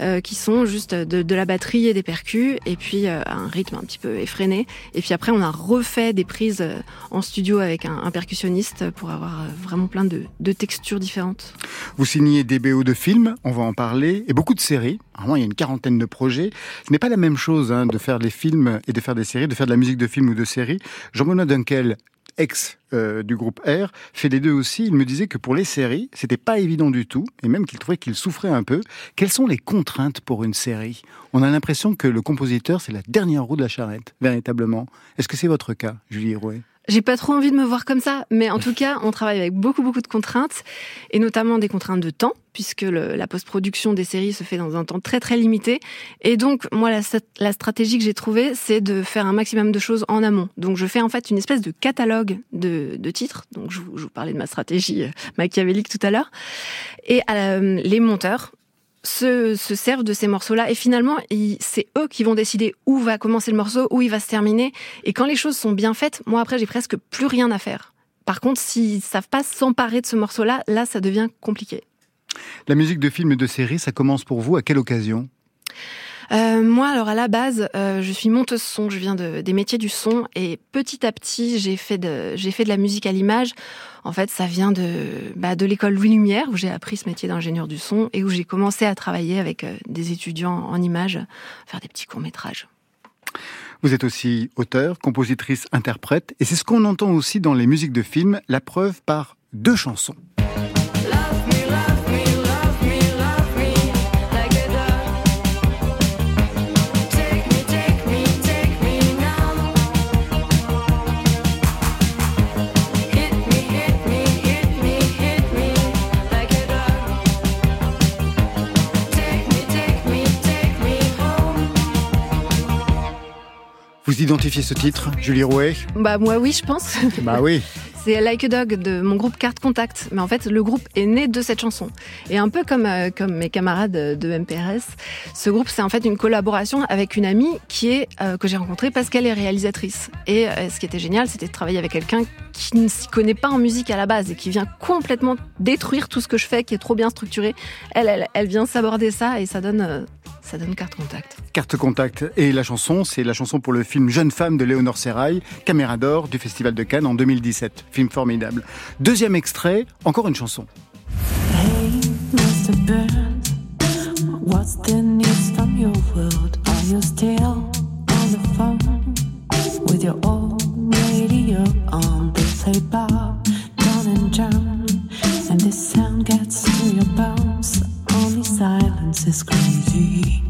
euh, qui sont juste de, la batterie et des percus, et puis euh, un rythme un petit peu effréné. Et puis après, on a refait des prises en studio avec un, percussionniste pour avoir vraiment plein de, textures différentes. Vous signez des BO de films, on va en parler, et beaucoup de séries. Vraiment, il y a une quarantaine de projets. Ce n'est pas la même chose hein, de faire des films et de faire des séries, de faire de la musique de film ou de série. Jean-Benoît Dunkel, ex euh, du groupe R, fait les deux aussi. Il me disait que pour les séries, c'était pas évident du tout, et même qu'il trouvait qu'il souffrait un peu. Quelles sont les contraintes pour une série? On a l'impression que le compositeur, c'est la dernière roue de la charrette, véritablement. Est-ce que c'est votre cas, Julie Rouet? J'ai pas trop envie de me voir comme ça, mais en tout cas, on travaille avec beaucoup beaucoup de contraintes, et notamment des contraintes de temps, puisque la post-production des séries se fait dans un temps très très limité. Et donc, moi, la, st- la stratégie que j'ai trouvée, c'est de faire un maximum de choses en amont. Donc, je fais en fait une espèce de catalogue de, titres. Donc, je, vous- parlais de ma stratégie euh, machiavélique tout à l'heure. Et euh, les monteurs se, se servent de ces morceaux-là. Et finalement, c'est eux qui vont décider où va commencer le morceau, où il va se terminer. Et quand les choses sont bien faites, moi après, j'ai presque plus rien à faire. Par contre, s'ils savent pas s'emparer de ce morceau-là, là, ça devient compliqué. La musique de film et de série, ça commence pour vous à quelle occasion? Euh, moi, alors à la base, euh, je suis monteuse son, je viens de, des métiers du son et petit à petit, j'ai fait de, j'ai fait de la musique à l'image. En fait, ça vient de, bah, de l'école Louis Lumière où j'ai appris ce métier d'ingénieur du son et où j'ai commencé à travailler avec euh, des étudiants en images, faire des petits courts métrages. Vous êtes aussi auteur, compositrice, interprète, et c'est ce qu'on entend aussi dans les musiques de films, la preuve par deux chansons. Vous identifiez ce titre, Julie Rouet Bah moi oui, je pense. Bah oui. <laughs> C'est Like a Dog de mon groupe Carte Contact. Mais en fait, le groupe est né de cette chanson. Et un peu comme, euh, comme mes camarades de MPRS, ce groupe, c'est en fait une collaboration avec une amie qui est, euh, que j'ai rencontrée parce qu'elle est réalisatrice. Et euh, ce qui était génial, c'était de travailler avec quelqu'un qui ne s'y connaît pas en musique à la base et qui vient complètement détruire tout ce que je fais, qui est trop bien structuré. Elle, elle, elle vient s'aborder ça et ça donne, ça donne Carte Contact. Carte Contact. Et la chanson, c'est la chanson pour le film Jeune femme de Léonore Serrail, Caméra d'or du Festival de Cannes en 2017. Film formidable. Deuxième extrait, encore une chanson. Hey, Mr. Burns, what's the news from your world? Are you still on the phone with your old radio on? The is crazy.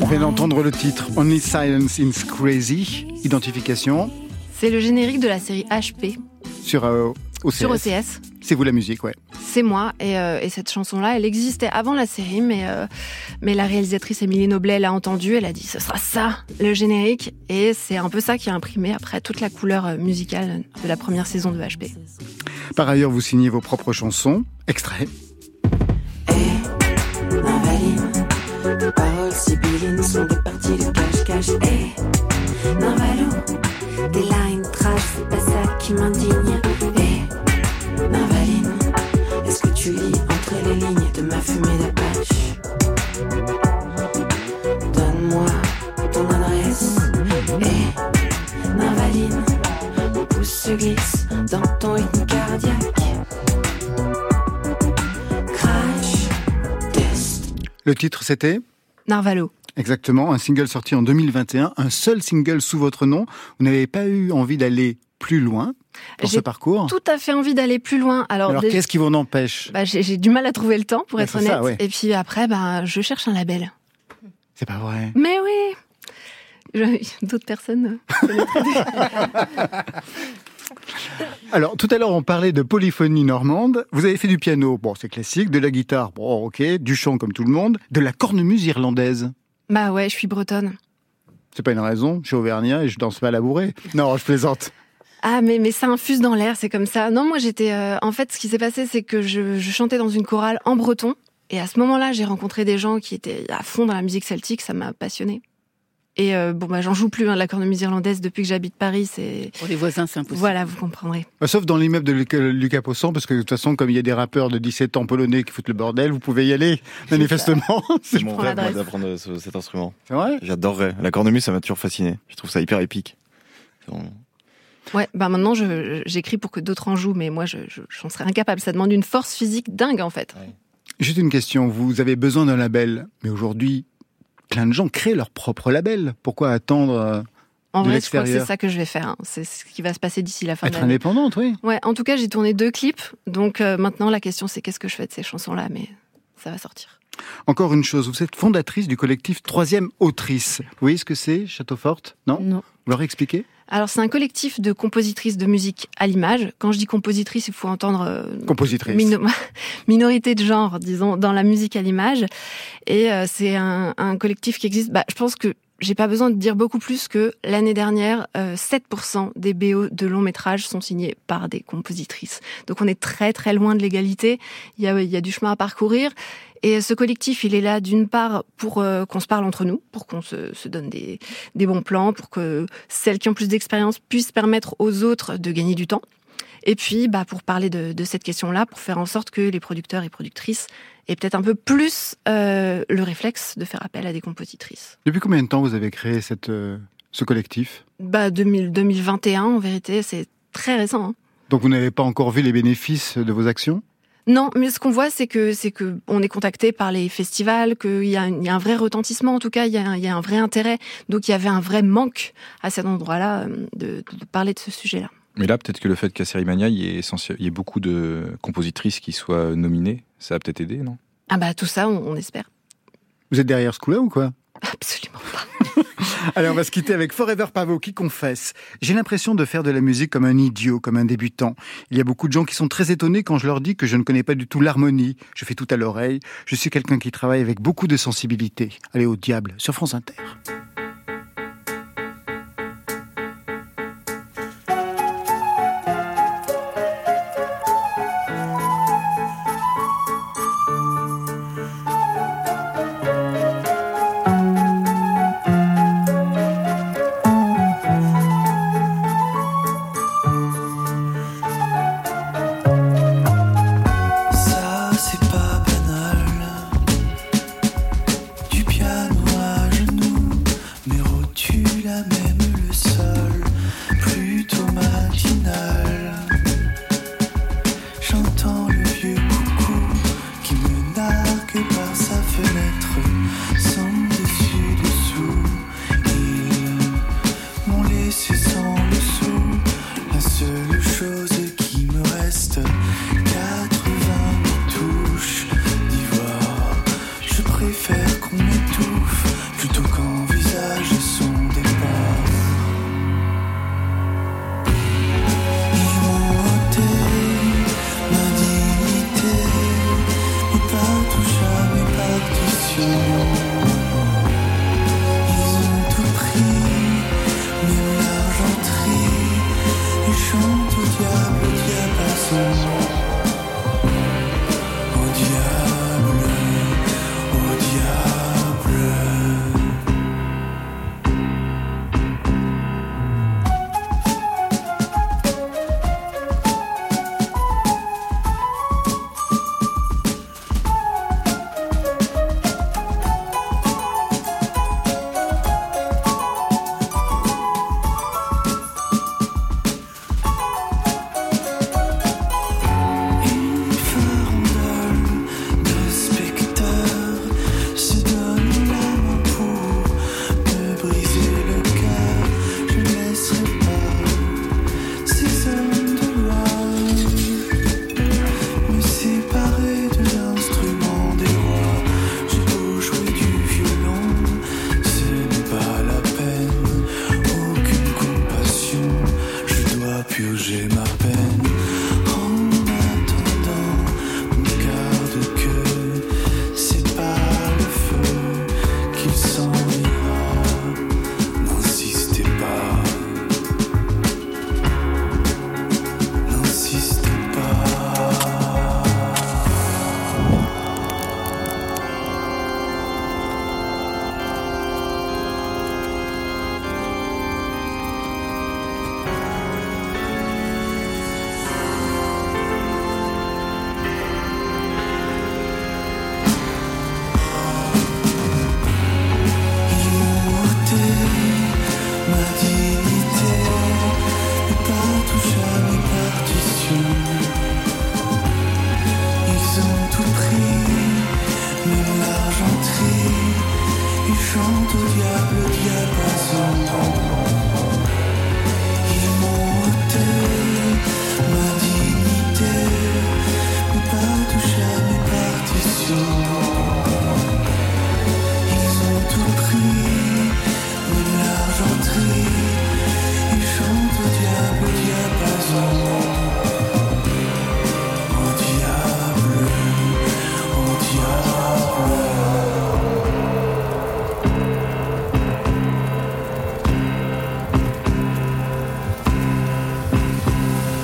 On vient d'entendre le titre Only Silence is Crazy. Identification C'est le générique de la série HP sur euh, OCS. sur OCS. C'est vous la musique, ouais. C'est moi et, euh, et cette chanson-là, elle existait avant la série, mais euh, mais la réalisatrice Émilie Noblet l'a entendue, elle a dit ce sera ça le générique et c'est un peu ça qui a imprimé après toute la couleur euh, musicale de la première saison de HP. Par ailleurs, vous signez vos propres chansons. Extrait. Navaline, tes paroles sibyllines sont des parties de cache-cache. Hey, Narvalo, tes lines trash, c'est pas ça qui m'indigne. Tu lis entre les lignes de ma fumée d'apache Donne-moi ton adresse. Hey, Narvaline, mon pouce se glisse dans ton rythme cardiaque. Crash, test. Le titre, c'était Narvalo. Exactement, un single sorti en 2021, un seul single sous votre nom. Vous n'avez pas eu envie d'aller plus loin ce J'ai parcours Tout à fait envie d'aller plus loin. Alors, qu'est-ce qui vous en empêche bah, j'ai du mal à trouver le temps pour Ouais, être honnête. ça, ouais. Et puis après, bah, je cherche un label. C'est pas vrai. Mais oui Je- <laughs> D'autres personnes. euh, <laughs> Alors, tout à l'heure, on parlait de polyphonie normande. Vous avez fait du piano, bon, c'est classique, de la guitare, bon, ok, du chant comme tout le monde, de la cornemuse irlandaise. bah ouais, je suis bretonne. C'est pas une raison, je suis auvergnat et je danse pas à la bourrée. Non, je plaisante. Ah mais mais ça infuse dans l'air, c'est comme ça. Non, moi j'étais euh, en fait ce qui s'est passé c'est que je, je chantais dans une chorale en breton et à ce moment-là, j'ai rencontré des gens qui étaient à fond dans la musique celtique, ça m'a passionné. Et euh, bon bah j'en joue plus hein, de la cornemuse irlandaise depuis que j'habite Paris, c'est Pour les voisins, c'est impossible. Voilà, vous comprendrez. Bah, Sauf dans l'immeuble de Lucas, Lucas Posson, parce que de toute façon, comme il y a des rappeurs de 17 ans polonais qui foutent le bordel, vous pouvez y aller, manifestement. <laughs> C'est mon rêve d'apprendre ce- cet instrument. C'est vrai? J'adorerais. La cornemuse, ça m'a toujours fasciné. Je trouve ça hyper épique. C'est vraiment- Ouais, bah maintenant j'écris pour que d'autres en jouent mais moi je je- j'en serais incapable, ça demande une force physique dingue en fait. Juste une question, vous avez besoin d'un label, mais aujourd'hui, plein de gens créent leur propre label. Pourquoi attendre euh, En vrai, je crois que c'est ça que je vais faire. hein. C'est ce qui va se passer d'ici la fin de Être l'année. indépendante, oui. Ouais, en tout cas, j'ai tourné deux clips. Donc euh, maintenant, la question, c'est qu'est-ce que je fais de ces chansons-là? Mais ça va sortir. Encore une chose, vous êtes fondatrice du collectif Troisième Autrice. Vous voyez ce que c'est, Château Forte? Non? Non. Vous leur expliquez? Alors, c'est un collectif de compositrices de musique à l'image. Quand je dis compositrice, il faut entendre euh, Compositrice. mino- <laughs> minorité de genre, disons, dans la musique à l'image. Et euh, c'est un, un collectif qui existe. Bah, je pense que j'ai pas besoin de dire beaucoup plus que l'année dernière, euh, 7% des BO de long métrage sont signés par des compositrices. Donc on est très très loin de l'égalité. Il y a, il y a du chemin à parcourir. Et ce collectif, il est là d'une part pour euh, qu'on se parle entre nous, pour qu'on se, se donne des, des bons plans, pour que celles qui ont plus d'expérience puissent permettre aux autres de gagner du temps. Et puis, bah, pour parler de, de cette question-là, pour faire en sorte que les producteurs et productrices aient peut-être un peu plus euh, le réflexe de faire appel à des compositrices. Depuis combien de temps vous avez créé cette, euh, ce collectif? Bah, 2000, 2021, en vérité, c'est très récent. hein. Donc vous n'avez pas encore vu les bénéfices de vos actions? Non, mais ce qu'on voit, c'est que c'est que on est contacté par les festivals, qu'il y, a un- il y a un vrai retentissement, en tout cas, il y, a un, il y a un vrai intérêt. Donc il y avait un vrai manque à cet endroit-là euh, de, de parler de ce sujet-là. Mais là, peut-être que le fait qu'à Sérimania, il y ait, essentiel- il y ait beaucoup de compositrices qui soient nominées, ça a peut-être aidé, non? Ah bah tout ça, on, on espère. Vous êtes derrière ce coup-là ou quoi? Absolument pas. <laughs> Allez, on va se quitter avec Forever Pavo qui confesse. J'ai l'impression de faire de la musique comme un idiot, comme un débutant. Il y a beaucoup de gens qui sont très étonnés quand je leur dis que je ne connais pas du tout l'harmonie. Je fais tout à l'oreille. Je suis quelqu'un qui travaille avec beaucoup de sensibilité. Allez, au diable, sur France Inter.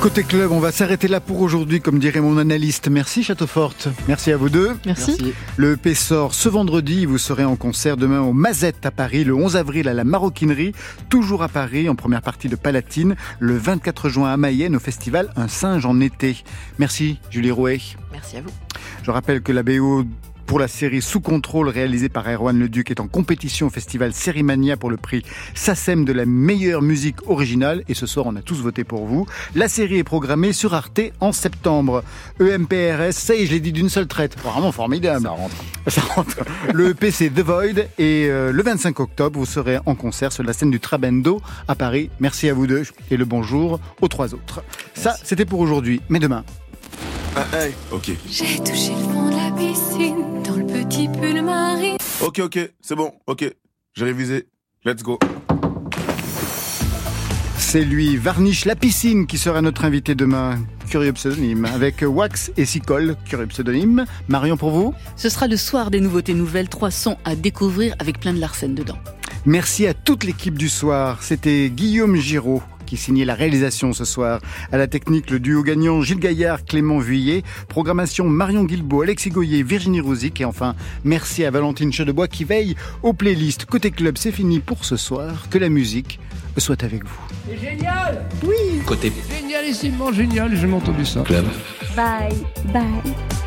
Côté club, on va s'arrêter là pour aujourd'hui, comme dirait mon analyste. Merci Châteauforte. Merci à vous deux. Merci. Merci. Le EP sort ce vendredi. Vous serez en concert demain au Mazette à Paris, le 11 avril à la Maroquinerie, toujours à Paris, en première partie de Palatine, le 24 juin à Mayenne au festival Un singe en été. Merci Julie Rouet. Merci à vous. Je rappelle que la BO pour la série Sous contrôle réalisée par Erwan Leduc est en compétition au festival Sérimania pour le prix SACEM de la meilleure musique originale et ce soir on a tous voté pour vous. La série est programmée sur Arte en septembre. EMPRS, ça y est, je l'ai dit d'une seule traite. Vraiment formidable. Ça rentre. Ça rentre. Le EP c'est The Void et euh, le 25 octobre vous serez en concert sur la scène du Trabendo à Paris. Merci à vous deux et le bonjour aux trois autres. Ça c'était pour aujourd'hui, mais demain. Ah, hey, ok. J'ai touché le fond de la piscine dans le petit pull marine. Ok, ok, c'est bon, ok. J'ai révisé. Let's go. C'est lui, Varnish la piscine, qui sera notre invité demain. Curieux pseudonyme. Avec Wax et Sicole, curieux pseudonyme. Marion pour vous Ce sera le soir des nouveautés nouvelles, trois sons à découvrir avec plein de Larsen dedans. Merci à toute l'équipe du soir. C'était Guillaume Giraud qui signait la réalisation ce soir. À la technique, le duo gagnant Gilles Gaillard, Clément Vuillet. Programmation Marion Guilbault, Alexis Goyer, Virginie Rouzic. Et enfin, merci à Valentine Chedebois qui veille aux playlists. Côté club, c'est fini pour ce soir. Que la musique soit avec vous. C'est génial Oui Côté Génialissimement génial, j'ai entendu ça. club. Bye, bye.